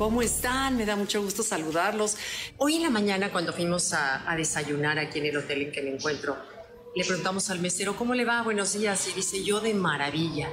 ¿Cómo están? Me da mucho gusto saludarlos. Hoy en la mañana cuando fuimos a, a desayunar aquí en el hotel en que me encuentro, le preguntamos al mesero, ¿cómo le va? Buenos días. Y dice, yo de maravilla.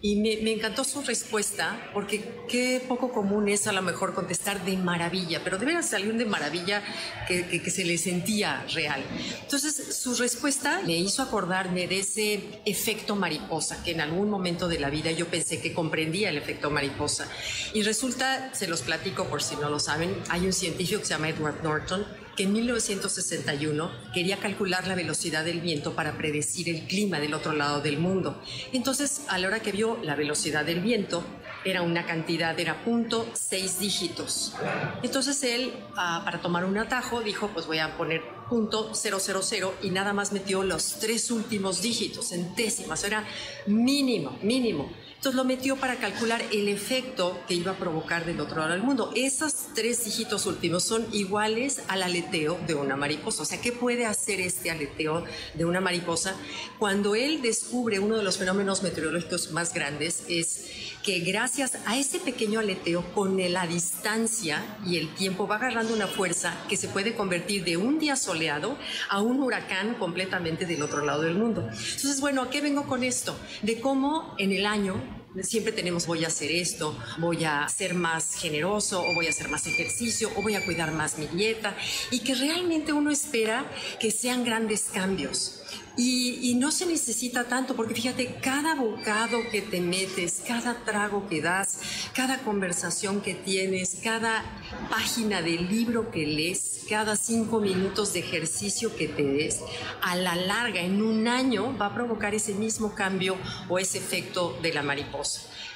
Y me, encantó su respuesta, porque qué poco común es a lo mejor contestar de maravilla, pero de veras un de maravilla que, que, se le sentía real. Entonces, su respuesta me hizo acordarme de ese efecto mariposa, que en algún momento de la vida yo pensé que comprendía el efecto mariposa. Y resulta, se los platico por si no lo saben, hay un científico que se llama Edward Norton, que en 1961 quería calcular la velocidad del viento para predecir el clima del otro lado del mundo. Entonces, a la hora que vio la velocidad del viento, era una cantidad, era punto seis dígitos. Entonces él, uh, para tomar un atajo, dijo, pues voy a poner punto 000 y nada más metió los tres últimos dígitos en décimas, era mínimo, mínimo. Entonces lo metió para calcular el efecto que iba a provocar del otro lado del mundo. Esos tres dígitos últimos son iguales al aleteo de una mariposa. O sea, ¿qué puede hacer este aleteo de una mariposa? Cuando él descubre uno de los fenómenos meteorológicos más grandes es que gracias a ese pequeño aleteo con la distancia y el tiempo va agarrando una fuerza que se puede convertir de un día soleado a un huracán completamente del otro lado del mundo. Entonces, bueno, ¿a qué vengo con esto? De cómo en el año Siempre tenemos voy a hacer esto, voy a ser más generoso o voy a hacer más ejercicio o voy a cuidar más mi dieta y que realmente uno espera que sean grandes cambios. Y, no se necesita tanto, porque fíjate, cada bocado que te metes, cada trago que das, cada conversación que tienes, cada página del libro que lees, cada cinco minutos de ejercicio que te des, a la larga, en un año, va a provocar ese mismo cambio o ese efecto de la mariposa.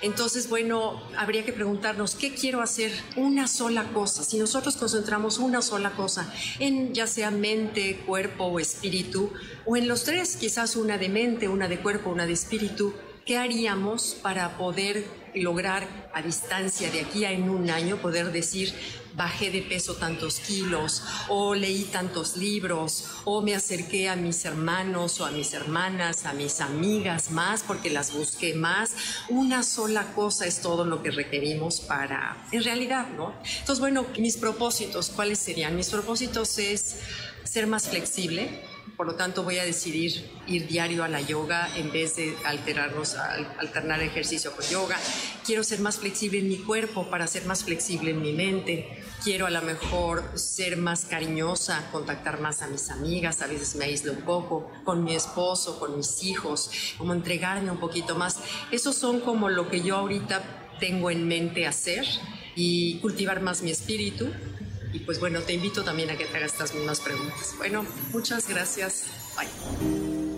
Entonces, bueno, habría que preguntarnos, ¿qué quiero hacer? Una sola cosa. Si nosotros concentramos una sola cosa en ya sea mente, cuerpo o espíritu, o en los tres, quizás una de mente, una de cuerpo, una de espíritu, ¿qué haríamos para poder lograr a distancia de aquí a en un año poder decir bajé de peso tantos kilos o leí tantos libros o me acerqué a mis hermanos o a mis hermanas, a mis amigas más porque las busqué más. Una sola cosa es todo lo que requerimos para, en realidad, ¿no? Entonces, bueno, mis propósitos, ¿cuáles serían? Mis propósitos es ser más flexible, por lo tanto voy a decidir ir diario a la yoga en vez de alterarnos, alternar ejercicio con yoga. Quiero ser más flexible en mi cuerpo para ser más flexible en mi mente. Quiero a lo mejor ser más cariñosa, contactar más a mis amigas, a veces me aíslo un poco, con mi esposo, con mis hijos, como entregarme un poquito más. Esos son como lo que yo ahorita tengo en mente hacer y cultivar más mi espíritu, y pues bueno, te invito también a que te hagas estas mismas preguntas. Bueno, muchas gracias. Bye.